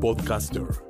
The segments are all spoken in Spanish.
Podcaster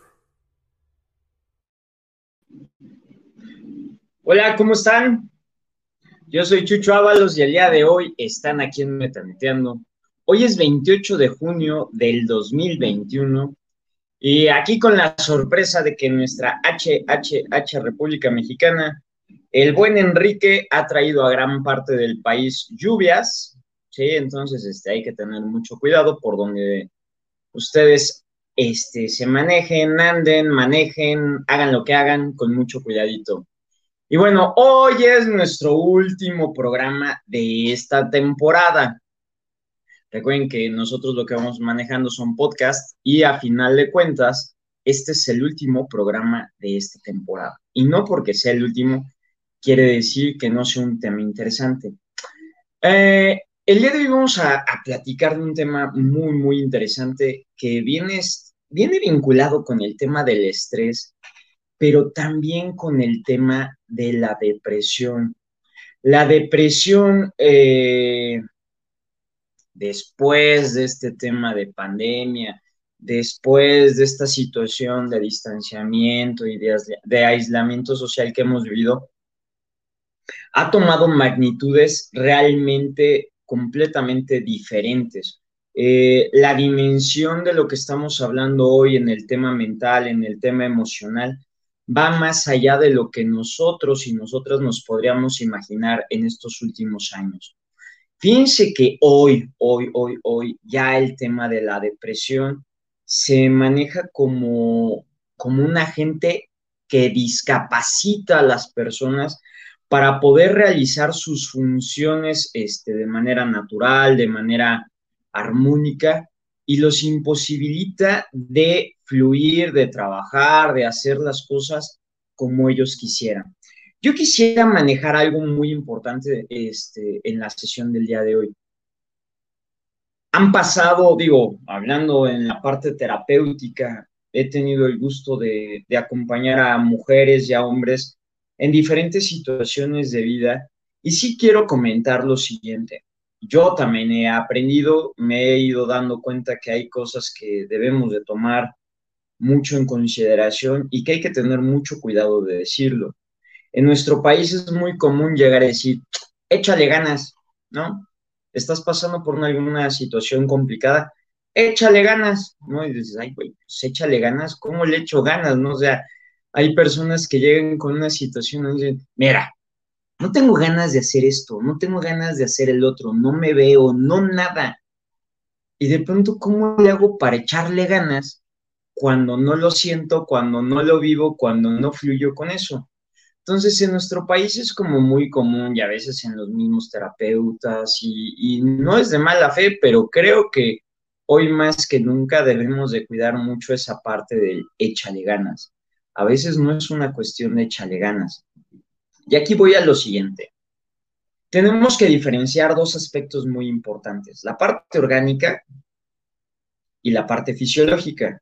Hola, ¿cómo están? Yo soy Chucho Ábalos y el día de hoy están aquí en Metaneteando. Hoy es 28 de junio del 2021 y aquí con la sorpresa de que nuestra HHH República Mexicana, el buen Enrique ha traído a gran parte del país lluvias, ¿sí? Entonces este, hay que tener mucho cuidado por donde ustedes este, se manejen, anden, manejen, hagan lo que hagan con mucho cuidadito. Y bueno, hoy es nuestro último programa de esta temporada. Recuerden que nosotros lo que vamos manejando son podcasts y a final de cuentas, este es el último programa de esta temporada. Y no porque sea el último, quiere decir que no sea un tema interesante. Eh, el día de hoy vamos a, a, platicar de un tema muy, muy interesante que viene, viene vinculado con el tema del estrés pero también con el tema de la depresión. La depresión, eh, después de este tema de pandemia, después de esta situación de distanciamiento y de, aislamiento social que hemos vivido, ha tomado magnitudes realmente completamente diferentes. Eh, la dimensión de lo que estamos hablando hoy en el tema mental, en el tema emocional, va más allá de lo que nosotros y nosotras nos podríamos imaginar en estos últimos años. Fíjense que hoy, hoy, hoy, hoy, ya el tema de la depresión se maneja como, como un agente que discapacita a las personas para poder realizar sus funciones este, de manera natural, de manera armónica, y los imposibilita de fluir, de trabajar, de hacer las cosas como ellos quisieran. Yo quisiera manejar algo muy importante este, en la sesión del día de hoy. Han pasado, digo, hablando en la parte terapéutica, he tenido el gusto de, de acompañar a mujeres y a hombres en diferentes situaciones de vida y sí quiero comentar lo siguiente yo también he aprendido, me he ido dando cuenta que hay cosas que debemos de tomar mucho en consideración y que hay que tener mucho cuidado de decirlo. En nuestro país es muy común llegar a decir, échale ganas, ¿no? Estás pasando por alguna situación complicada, échale ganas, ¿no? Y dices, ay, güey, pues échale ganas, ¿cómo le echo ganas, no? O sea, hay personas que llegan con una situación y dicen, mira, no tengo ganas de hacer esto, no tengo ganas de hacer el otro, no me veo, no nada. Y de pronto, ¿cómo le hago para echarle ganas cuando no lo siento, cuando no lo vivo, cuando no fluyo con eso? Entonces, en nuestro país es como muy común y a veces en los mismos terapeutas y, no es de mala fe, pero creo que hoy más que nunca debemos de cuidar mucho esa parte del échale ganas. A veces no es una cuestión de échale ganas, y aquí voy a lo siguiente. Tenemos que diferenciar dos aspectos muy importantes, la parte orgánica y la parte fisiológica.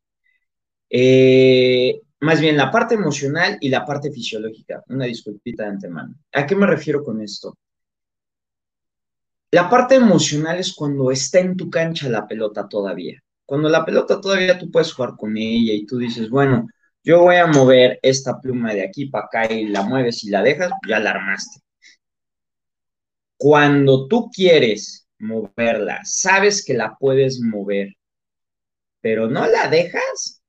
Eh, más bien la parte emocional y la parte fisiológica. Una disculpita de antemano. ¿A qué me refiero con esto? La parte emocional es cuando está en tu cancha la pelota todavía. Cuando la pelota todavía tú puedes jugar con ella y tú dices, bueno, yo voy a mover esta pluma de aquí para acá y la mueves y la dejas, ya la armaste. Cuando tú quieres moverla, sabes que la puedes mover, pero no la dejas,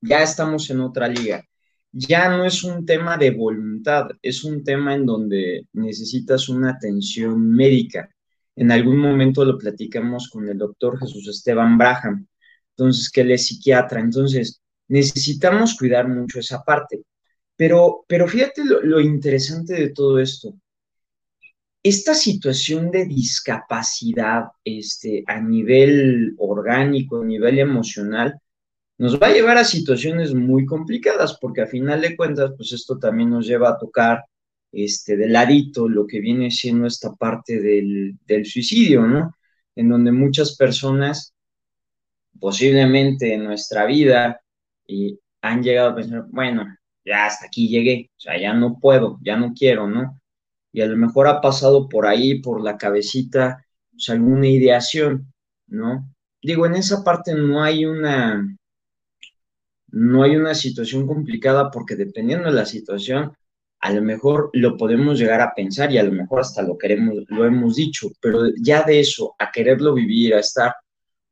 ya estamos en otra liga. ya no es un tema de voluntad, es un tema en donde necesitas una atención médica. En algún momento lo platicamos con el doctor Jesús Esteban Braham, entonces, que él es psiquiatra. Entonces, necesitamos cuidar mucho esa parte. Pero, pero fíjate lo, interesante de todo esto. Esta situación de discapacidad este, a nivel orgánico, a nivel emocional, nos va a llevar a situaciones muy complicadas, porque a final de cuentas, pues esto también nos lleva a tocar este, de ladito lo que viene siendo esta parte del, del suicidio, ¿no? En donde muchas personas, posiblemente en nuestra vida, y han llegado a pensar, bueno, ya hasta aquí llegué, o sea, ya no puedo, ya no quiero, ¿no? Y a lo mejor ha pasado por ahí, por la cabecita, pues alguna ideación, ¿no? Digo, en esa parte no hay una, no hay una situación complicada porque dependiendo de la situación, a lo mejor lo podemos llegar a pensar y a lo mejor hasta lo queremos, lo hemos dicho, pero ya de eso a quererlo vivir, a estar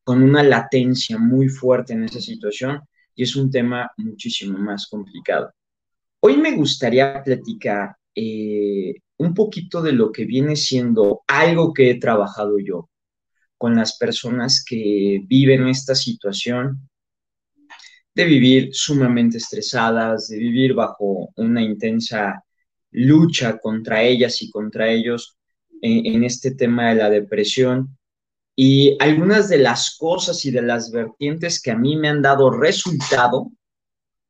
con una latencia muy fuerte en esa situación, y es un tema muchísimo más complicado. Hoy me gustaría platicar eh, un poquito de lo que viene siendo algo que he trabajado yo con las personas que viven esta situación de vivir sumamente estresadas, de vivir bajo una intensa lucha contra ellas y contra ellos en, en, este tema de la depresión. Y algunas de las cosas y de las vertientes que a mí me han dado resultado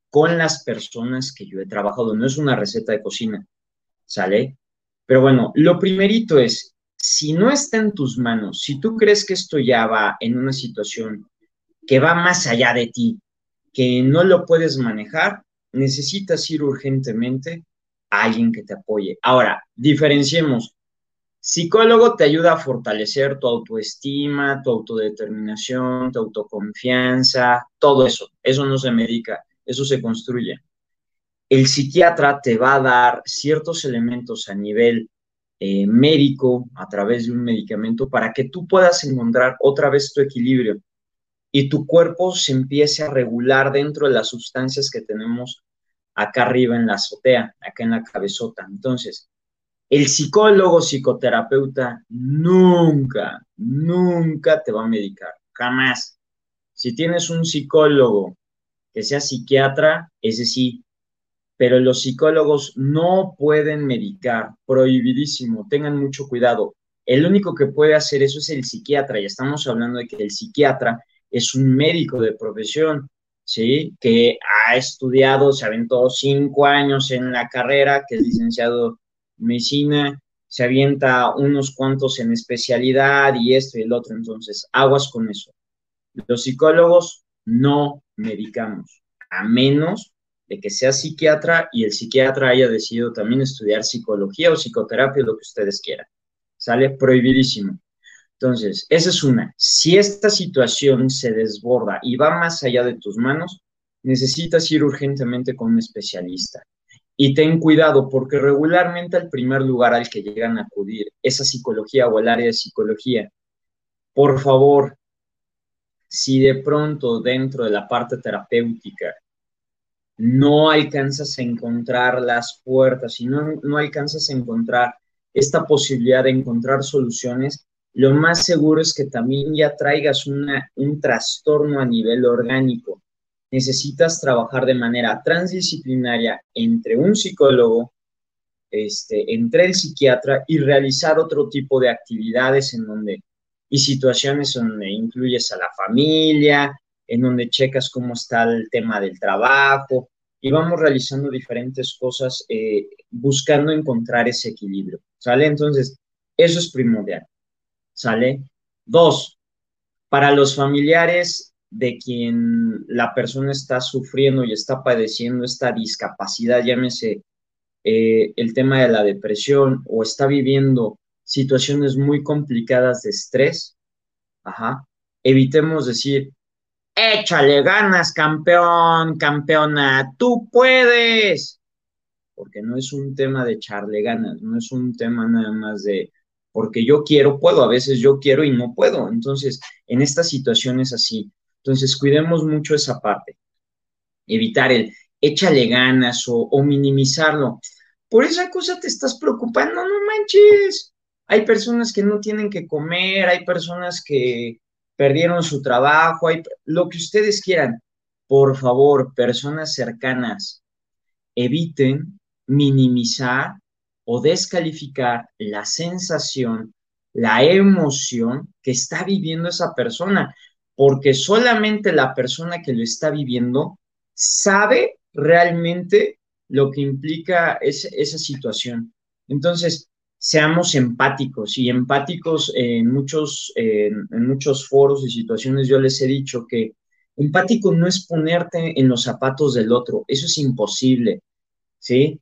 con las personas que yo he trabajado. No es una receta de cocina, ¿sale? Pero bueno, lo primerito es, si no está en tus manos, si tú crees que esto ya va en una situación que va más allá de ti, que no lo puedes manejar, necesitas ir urgentemente a alguien que te apoye. Ahora, diferenciemos. Psicólogo te ayuda a fortalecer tu autoestima, tu autodeterminación, tu autoconfianza, todo eso. Eso no se medica, eso se construye. El psiquiatra te va a dar ciertos elementos a nivel eh, médico, a través de un medicamento, para que tú puedas encontrar otra vez tu equilibrio y tu cuerpo se empiece a regular dentro de las sustancias que tenemos acá arriba en la azotea, acá en la cabezota. Entonces, el psicólogo, psicoterapeuta, nunca, nunca te va a medicar, jamás. Si tienes un psicólogo que sea psiquiatra, ese sí, pero los psicólogos no pueden medicar, prohibidísimo, tengan mucho cuidado. El único que puede hacer eso es el psiquiatra, y estamos hablando de que el psiquiatra es un médico de profesión, ¿sí? Que ha estudiado, se aventó cinco años en la carrera, que es licenciado en medicina, se avienta unos cuantos en especialidad y esto y el otro, entonces aguas con eso. Los psicólogos no medicamos, a menos de que sea psiquiatra y el psiquiatra haya decidido también estudiar psicología o psicoterapia, lo que ustedes quieran. Sale prohibidísimo. Entonces, esa es una. Si esta situación se desborda y va más allá de tus manos, necesitas ir urgentemente con un especialista. Y ten cuidado porque regularmente el primer lugar al que llegan a acudir esa psicología o el área de psicología. Por favor, si de pronto dentro de la parte terapéutica no alcanzas a encontrar las puertas, si no, no alcanzas a encontrar esta posibilidad de encontrar soluciones, lo más seguro es que también ya traigas una, un trastorno a nivel orgánico. Necesitas trabajar de manera transdisciplinaria entre un psicólogo, este, entre el psiquiatra y realizar otro tipo de actividades en donde y situaciones donde incluyes a la familia, en donde checas cómo está el tema del trabajo y vamos realizando diferentes cosas eh, buscando encontrar ese equilibrio, ¿sale? Entonces, eso es primordial. ¿sale? Dos, para los familiares de quien la persona está sufriendo y está padeciendo esta discapacidad, llámese eh, el tema de la depresión o está viviendo situaciones muy complicadas de estrés, evitemos decir, échale ganas, campeón, campeona, tú puedes, porque no es un tema de echarle ganas, no es un tema nada más de, porque yo quiero, puedo, a veces yo quiero y no puedo. Entonces, en estas situaciones así, entonces cuidemos mucho esa parte. Evitar el échale ganas o, minimizarlo. Por esa cosa te estás preocupando, no manches. Hay personas que no tienen que comer, hay personas que perdieron su trabajo, hay lo que ustedes quieran. Por favor, personas cercanas, eviten minimizar o descalificar la sensación, la emoción que está viviendo esa persona, porque solamente la persona que lo está viviendo sabe realmente lo que implica esa situación. Entonces, seamos empáticos y empáticos en muchos, en muchos foros y situaciones yo les he dicho que empático no es ponerte en los zapatos del otro, eso es imposible, ¿sí?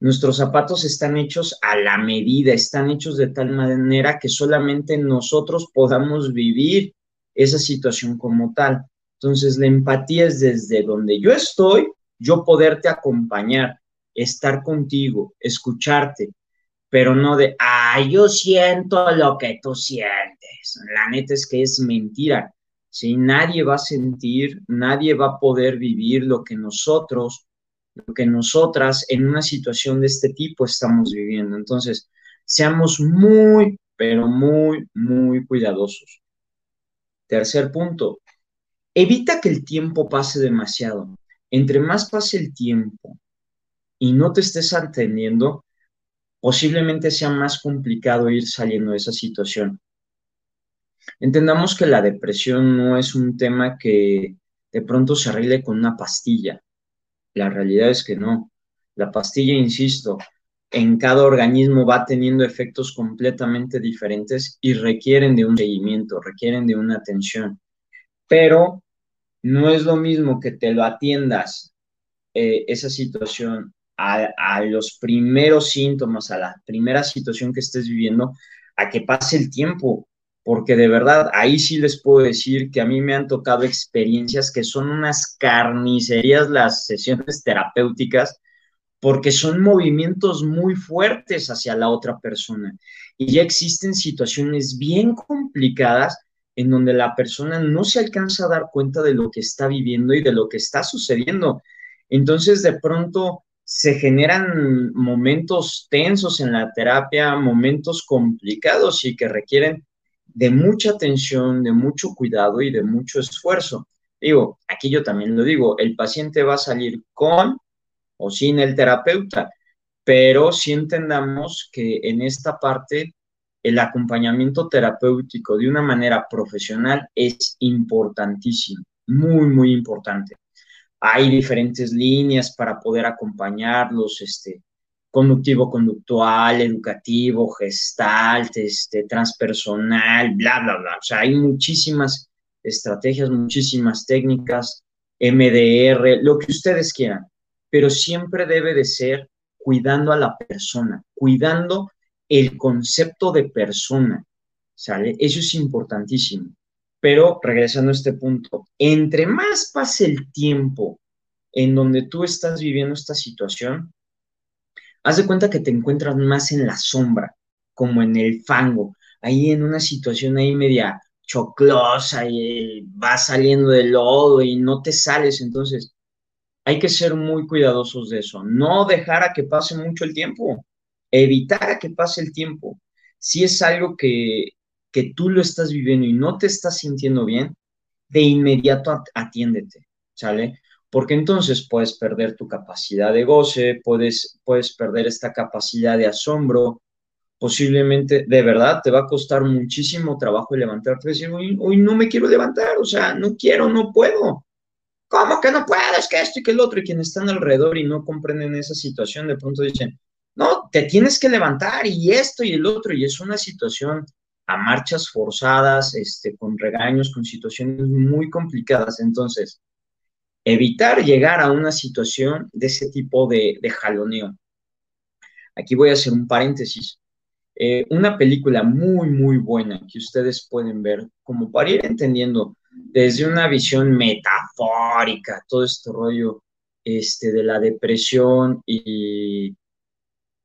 Nuestros zapatos están hechos a la medida, están hechos de tal manera que solamente nosotros podamos vivir esa situación como tal. Entonces, la empatía es desde donde yo estoy, yo poderte acompañar, estar contigo, escucharte, pero no de, ah, yo siento lo que tú sientes. La neta es que es mentira. ¿sí? Nadie va a sentir, nadie va a poder vivir lo que nosotros lo que nosotras en una situación de este tipo estamos viviendo. Entonces, seamos muy, pero muy, muy cuidadosos. Tercer punto, evita que el tiempo pase demasiado. Entre más pase el tiempo y no te estés atendiendo, posiblemente sea más complicado ir saliendo de esa situación. Entendamos que la depresión no es un tema que de pronto se arregle con una pastilla. La realidad es que no. La pastilla, insisto, en cada organismo va teniendo efectos completamente diferentes y requieren de un seguimiento, requieren de una atención. Pero no es lo mismo que te lo atiendas eh, esa situación a, a, los primeros síntomas, a la primera situación que estés viviendo, a que pase el tiempo porque de verdad ahí sí les puedo decir que a mí me han tocado experiencias que son unas carnicerías las sesiones terapéuticas, porque son movimientos muy fuertes hacia la otra persona. Y ya existen situaciones bien complicadas en donde la persona no se alcanza a dar cuenta de lo que está viviendo y de lo que está sucediendo. Entonces, de pronto se generan momentos tensos en la terapia, momentos complicados y que requieren de mucha atención, de mucho cuidado y de mucho esfuerzo. Digo, aquí yo también lo digo, el paciente va a salir con o sin el terapeuta, pero sí entendamos que en esta parte el acompañamiento terapéutico de una manera profesional es importantísimo, muy, muy importante. Hay diferentes líneas para poder acompañarlos, este, conductivo conductual, educativo, gestalt, este, transpersonal, bla, bla, bla. O sea, hay muchísimas estrategias, muchísimas técnicas, MDR, lo que ustedes quieran, pero siempre debe de ser cuidando a la persona, cuidando el concepto de persona, ¿sale? Eso es importantísimo. Pero regresando a este punto, entre más pase el tiempo en donde tú estás viviendo esta situación, haz de cuenta que te encuentras más en la sombra, como en el fango, ahí en una situación ahí media choclosa y vas saliendo del lodo y no te sales, entonces hay que ser muy cuidadosos de eso, no dejar a que pase mucho el tiempo, evitar a que pase el tiempo. Si es algo que, que tú lo estás viviendo y no te estás sintiendo bien, de inmediato atiéndete, ¿sale? porque entonces puedes perder tu capacidad de goce, puedes, puedes perder esta capacidad de asombro, posiblemente de verdad te va a costar muchísimo trabajo levantarte y decir, hoy, no me quiero levantar, o sea, no quiero, no puedo. ¿Cómo que no puedes? Que esto y que el otro, y quienes están alrededor y no comprenden esa situación, de pronto dicen, no, te tienes que levantar y esto y el otro, y es una situación a marchas forzadas, este, con regaños, con situaciones muy complicadas. Entonces, evitar llegar a una situación de ese tipo de, jaloneo. Aquí voy a hacer un paréntesis. Eh, una película muy, muy buena que ustedes pueden ver, como para ir entendiendo desde una visión metafórica todo este rollo este, de la depresión y,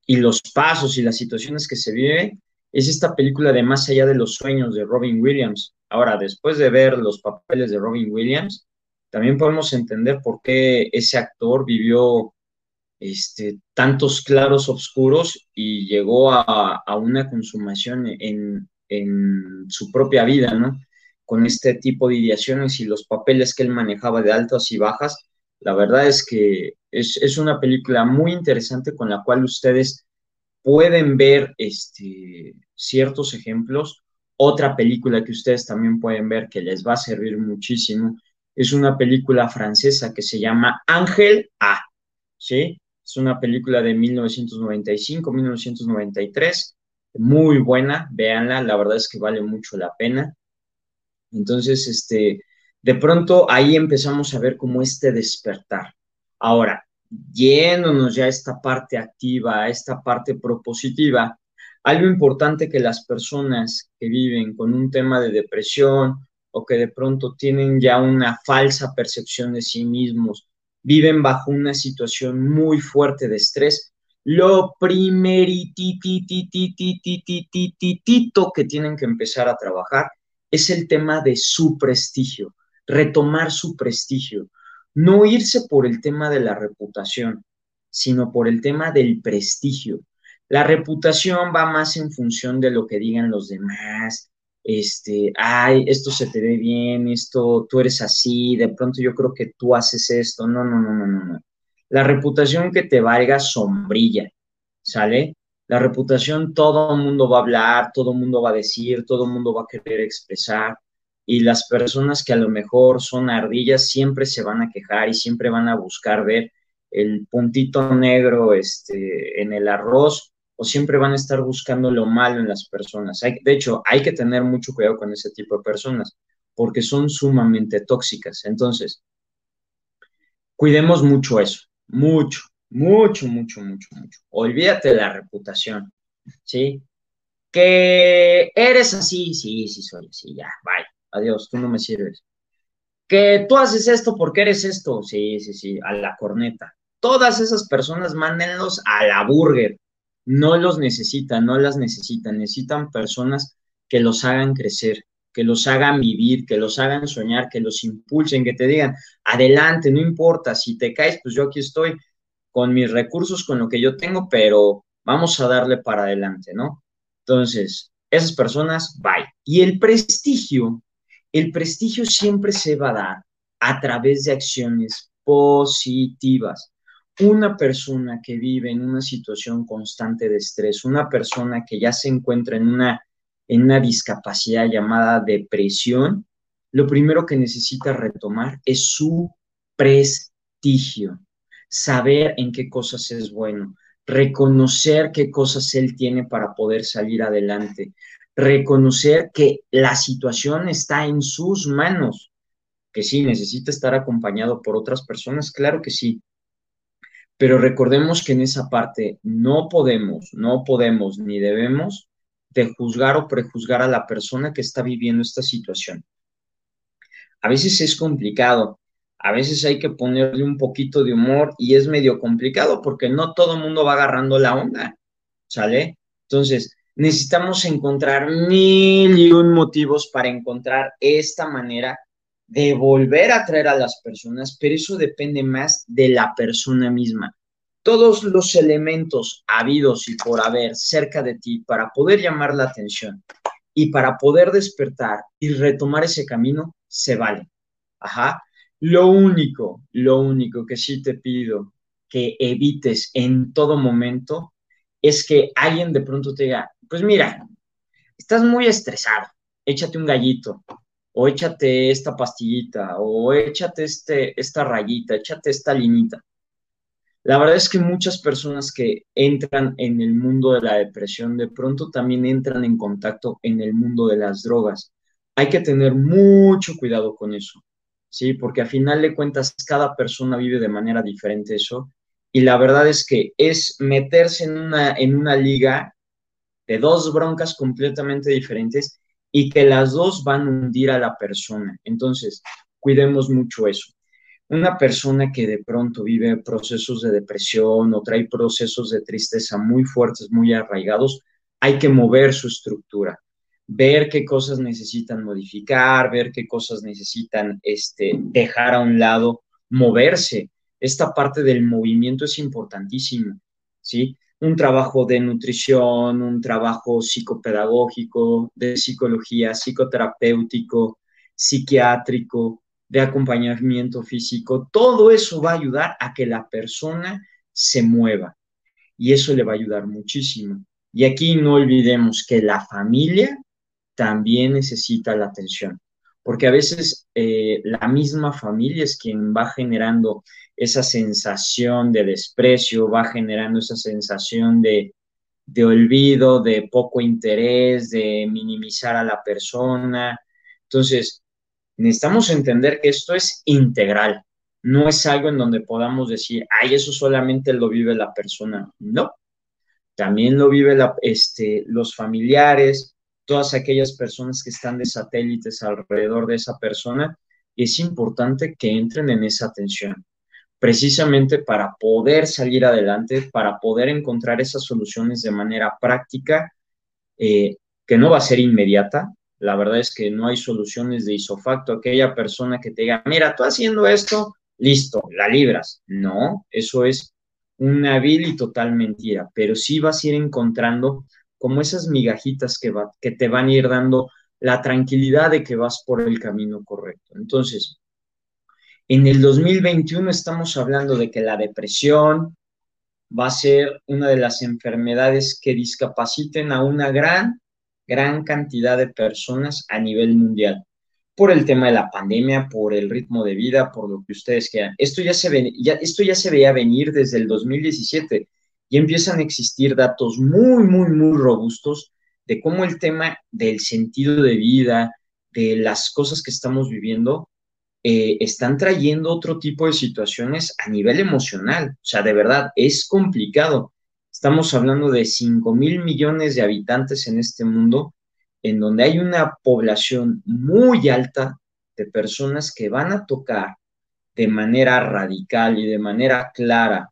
y los pasos y las situaciones que se viven, es esta película de Más allá de los sueños de Robin Williams. Ahora, después de ver los papeles de Robin Williams, también podemos entender por qué ese actor vivió este, tantos claros oscuros y llegó a, una consumación en, su propia vida, ¿no? Con este tipo de ideaciones y los papeles que él manejaba de altas y bajas. La verdad es que es, es una película muy interesante con la cual ustedes pueden ver este, ciertos ejemplos. Otra película que ustedes también pueden ver que les va a servir muchísimo es una película francesa que se llama Ángel A. ¿sí? Es una película de 1995-1993, muy buena, véanla, la verdad es que vale mucho la pena. Entonces, este, de pronto ahí empezamos a ver como este despertar. Ahora, yéndonos ya a esta parte activa, a esta parte propositiva, algo importante que las personas que viven con un tema de depresión o que de pronto tienen ya una falsa percepción de sí mismos, viven bajo una situación muy fuerte de estrés, lo primerititititititito que tienen que empezar a trabajar es el tema de su prestigio, retomar su prestigio, no irse por el tema de la reputación, sino por el tema del prestigio. La reputación va más en función de lo que digan los demás, este, ay, esto se te ve bien, esto, tú eres así, de pronto yo creo que tú haces esto, no, no, no, no, no. La reputación que te valga sombrilla, ¿sale? La reputación todo el mundo va a hablar, todo el mundo va a decir, todo el mundo va a querer expresar y las personas que a lo mejor son ardillas siempre se van a quejar y siempre van a buscar ver el puntito negro este, en el arroz o siempre van a estar buscando lo malo en las personas. de hecho, hay que tener mucho cuidado con ese tipo de personas porque son sumamente tóxicas. Entonces, cuidemos mucho eso, mucho, mucho, mucho, mucho, mucho. Olvídate de la reputación, ¿sí? Que eres así, sí, sí soy así, ya, bye, adiós, tú no me sirves. Que tú haces esto porque eres esto, sí, sí, sí, a la corneta. Todas esas personas mándenlos a la burger, no los necesitan, no las necesitan, necesitan personas que los hagan crecer, que los hagan vivir, que los hagan soñar, que los impulsen, que te digan, adelante, no importa, si te caes, pues yo aquí estoy con mis recursos, con lo que yo tengo, pero vamos a darle para adelante, ¿no? Entonces, esas personas, bye. Y el prestigio, el prestigio siempre se va a dar a través de acciones positivas una persona que vive en una situación constante de estrés, una persona que ya se encuentra en una, en una discapacidad llamada depresión, lo primero que necesita retomar es su prestigio, saber en qué cosas es bueno, reconocer qué cosas él tiene para poder salir adelante, reconocer que la situación está en sus manos, que sí, necesita estar acompañado por otras personas, claro que sí, pero recordemos que en esa parte no podemos, no podemos ni debemos de juzgar o prejuzgar a la persona que está viviendo esta situación. A veces es complicado, a veces hay que ponerle un poquito de humor y es medio complicado porque no todo el mundo va agarrando la onda, ¿sale? Entonces, necesitamos encontrar mil y un motivos para encontrar esta manera de volver a atraer a las personas, pero eso depende más de la persona misma. Todos los elementos habidos y por haber cerca de ti para poder llamar la atención y para poder despertar y retomar ese camino, se vale. Ajá. Lo único, lo único que sí te pido que evites en todo momento es que alguien de pronto te diga, pues mira, estás muy estresado, échate un gallito, o échate esta pastillita, o échate este, esta rayita, échate esta linita. La verdad es que muchas personas que entran en el mundo de la depresión de pronto también entran en contacto en el mundo de las drogas. Hay que tener mucho cuidado con eso, ¿sí? Porque a final de cuentas cada persona vive de manera diferente eso. Y la verdad es que es meterse en una, en una liga de dos broncas completamente diferentes y que las dos van a hundir a la persona. Entonces, cuidemos mucho eso. Una persona que de pronto vive procesos de depresión o trae procesos de tristeza muy fuertes, muy arraigados, hay que mover su estructura. Ver qué cosas necesitan modificar, ver qué cosas necesitan este, dejar a un lado, moverse. Esta parte del movimiento es importantísima, ¿sí? Un trabajo de nutrición, un trabajo psicopedagógico, de psicología, psicoterapéutico, psiquiátrico, de acompañamiento físico, todo eso va a ayudar a que la persona se mueva y eso le va a ayudar muchísimo. Y aquí no olvidemos que la familia también necesita la atención, porque a veces eh, la misma familia es quien va generando esa sensación de desprecio, va generando esa sensación de, de olvido, de poco interés, de minimizar a la persona. Entonces, necesitamos entender que esto es integral, no es algo en donde podamos decir, ay, eso solamente lo vive la persona. No, también lo vive este, los familiares, todas aquellas personas que están de satélites alrededor de esa persona. Es importante que entren en esa atención, precisamente para poder salir adelante, para poder encontrar esas soluciones de manera práctica, eh, que no va a ser inmediata, la verdad es que no hay soluciones de isofacto. Aquella persona que te diga, mira, tú haciendo esto, listo, la libras. No, eso es una vil y total mentira, pero sí vas a ir encontrando como esas migajitas que, te van a ir dando la tranquilidad de que vas por el camino correcto. Entonces, en el 2021 estamos hablando de que la depresión va a ser una de las enfermedades que discapaciten a una gran gran cantidad de personas a nivel mundial por el tema de la pandemia, por el ritmo de vida, por lo que ustedes quieran. Esto ya se, ve, ya, esto ya se veía venir desde el 2017 y empiezan a existir datos muy, muy, muy robustos de cómo el tema del sentido de vida, de las cosas que estamos viviendo, eh, están trayendo otro tipo de situaciones a nivel emocional. O sea, de verdad, es complicado. Estamos hablando de 5 mil millones de habitantes en este mundo, en donde hay una población muy alta de personas que van a tocar de manera radical y de manera clara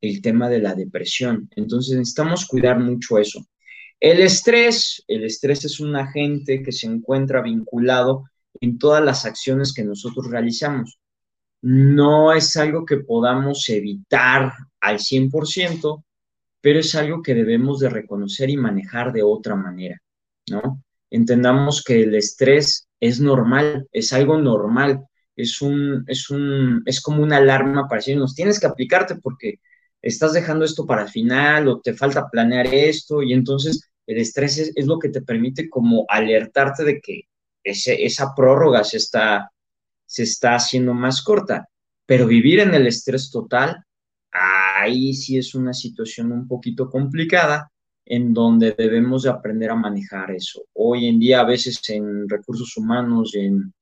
el tema de la depresión. Entonces necesitamos cuidar mucho eso. El estrés, el estrés es un agente que se encuentra vinculado en todas las acciones que nosotros realizamos. No es algo que podamos evitar al 100%, pero es algo que debemos de reconocer y manejar de otra manera, ¿no? Entendamos que el estrés es normal, es algo normal, es un, es un, es como una alarma para decirnos, tienes que aplicarte porque estás dejando esto para el final o te falta planear esto y entonces el estrés es, lo que te permite como alertarte de que ese, esa prórroga se está, se está haciendo más corta, pero vivir en el estrés total ahí sí es una situación un poquito complicada en donde debemos de aprender a manejar eso. Hoy en día a veces en recursos humanos y en,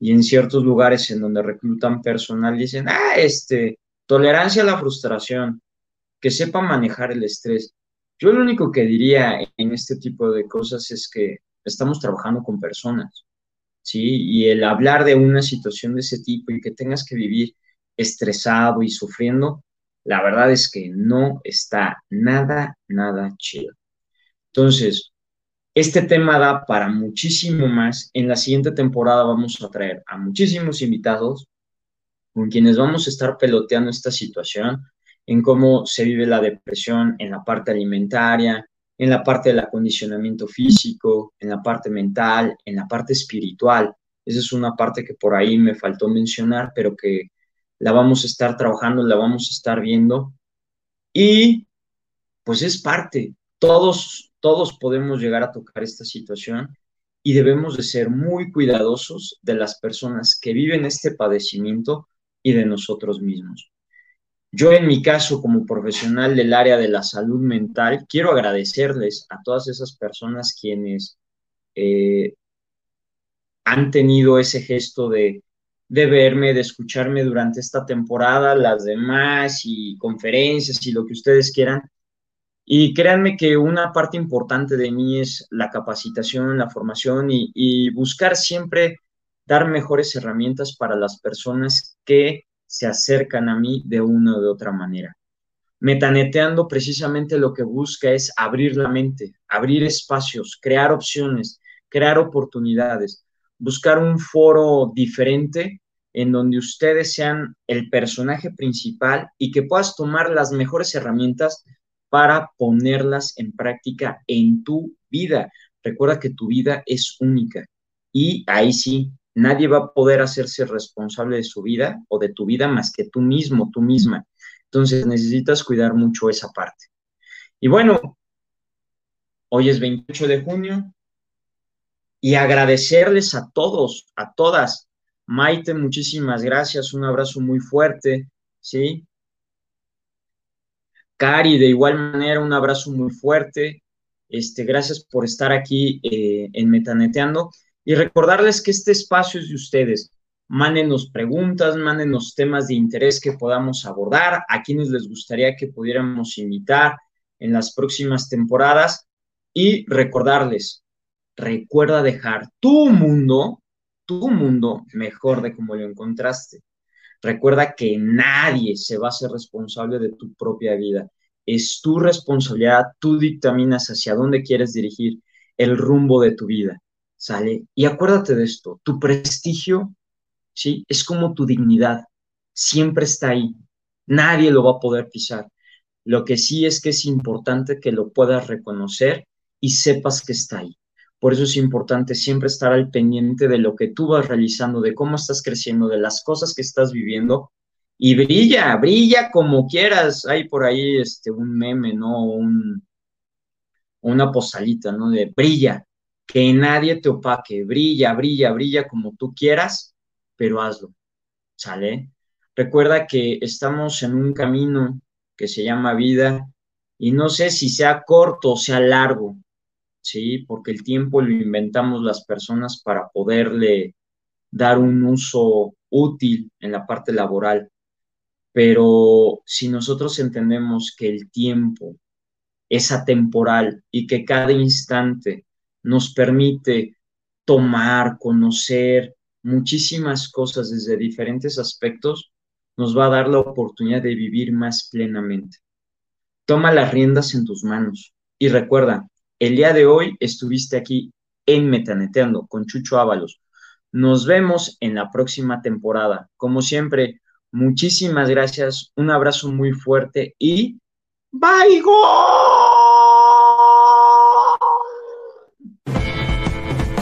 y en ciertos lugares en donde reclutan personal dicen, ah, este, tolerancia a la frustración, que sepa manejar el estrés. Yo lo único que diría en este tipo de cosas es que estamos trabajando con personas, ¿sí? Y el hablar de una situación de ese tipo y que tengas que vivir estresado y sufriendo, la verdad es que no está nada, nada chido. Entonces, este tema da para muchísimo más. En la siguiente temporada vamos a traer a muchísimos invitados con quienes vamos a estar peloteando esta situación, en cómo se vive la depresión en la parte alimentaria, en la parte del acondicionamiento físico, en la parte mental, en la parte espiritual. Esa es una parte que por ahí me faltó mencionar, pero que la vamos a estar trabajando, la vamos a estar viendo y pues es parte, todos, todos podemos llegar a tocar esta situación y debemos de ser muy cuidadosos de las personas que viven este padecimiento y de nosotros mismos. Yo en mi caso, como profesional del área de la salud mental, quiero agradecerles a todas esas personas quienes eh, han tenido ese gesto de de verme, de escucharme durante esta temporada, las demás y conferencias y lo que ustedes quieran. Y créanme que una parte importante de mí es la capacitación, la formación y, y buscar siempre dar mejores herramientas para las personas que se acercan a mí de una o de otra manera. Metaneteando precisamente lo que busca es abrir la mente, abrir espacios, crear opciones, crear oportunidades, buscar un foro diferente en donde ustedes sean el personaje principal y que puedas tomar las mejores herramientas para ponerlas en práctica en tu vida. Recuerda que tu vida es única y ahí sí, nadie va a poder hacerse responsable de su vida o de tu vida más que tú mismo, tú misma. Entonces necesitas cuidar mucho esa parte. Y bueno, hoy es 28 de junio y agradecerles a todos, a todas. Maite, muchísimas gracias, un abrazo muy fuerte, ¿sí? Cari, de igual manera, un abrazo muy fuerte. Este, gracias por estar aquí eh, en Metaneteando y recordarles que este espacio es de ustedes. Mándenos preguntas, mándenos temas de interés que podamos abordar, a quienes les gustaría que pudiéramos invitar en las próximas temporadas y recordarles, recuerda dejar tu mundo, tu mundo mejor de como lo encontraste. Recuerda que nadie se va a ser responsable de tu propia vida. Es tu responsabilidad, tú dictaminas hacia dónde quieres dirigir el rumbo de tu vida. ¿Sale? Y acuérdate de esto, tu prestigio ¿sí? Es como tu dignidad, siempre está ahí, nadie lo va a poder pisar. Lo que sí es que es importante que lo puedas reconocer y sepas que está ahí. Por eso es importante siempre estar al pendiente de lo que tú vas realizando, de cómo estás creciendo, de las cosas que estás viviendo. Y brilla, brilla como quieras. Hay por ahí este, un meme, ¿no? Un, una postalita, ¿no? De brilla, que nadie te opaque, brilla, brilla, brilla como tú quieras pero hazlo, ¿sale? Recuerda que estamos en un camino que se llama vida y no sé si sea corto o sea largo, ¿sí? Porque el tiempo lo inventamos las personas para poderle dar un uso útil en la parte laboral. Pero si nosotros entendemos que el tiempo es atemporal y que cada instante nos permite tomar, conocer, muchísimas cosas desde diferentes aspectos, nos va a dar la oportunidad de vivir más plenamente. Toma las riendas en tus manos y recuerda, el día de hoy estuviste aquí en Metaneteando con Chucho Ábalos. Nos vemos en la próxima temporada. Como siempre, muchísimas gracias, un abrazo muy fuerte y ¡Bye!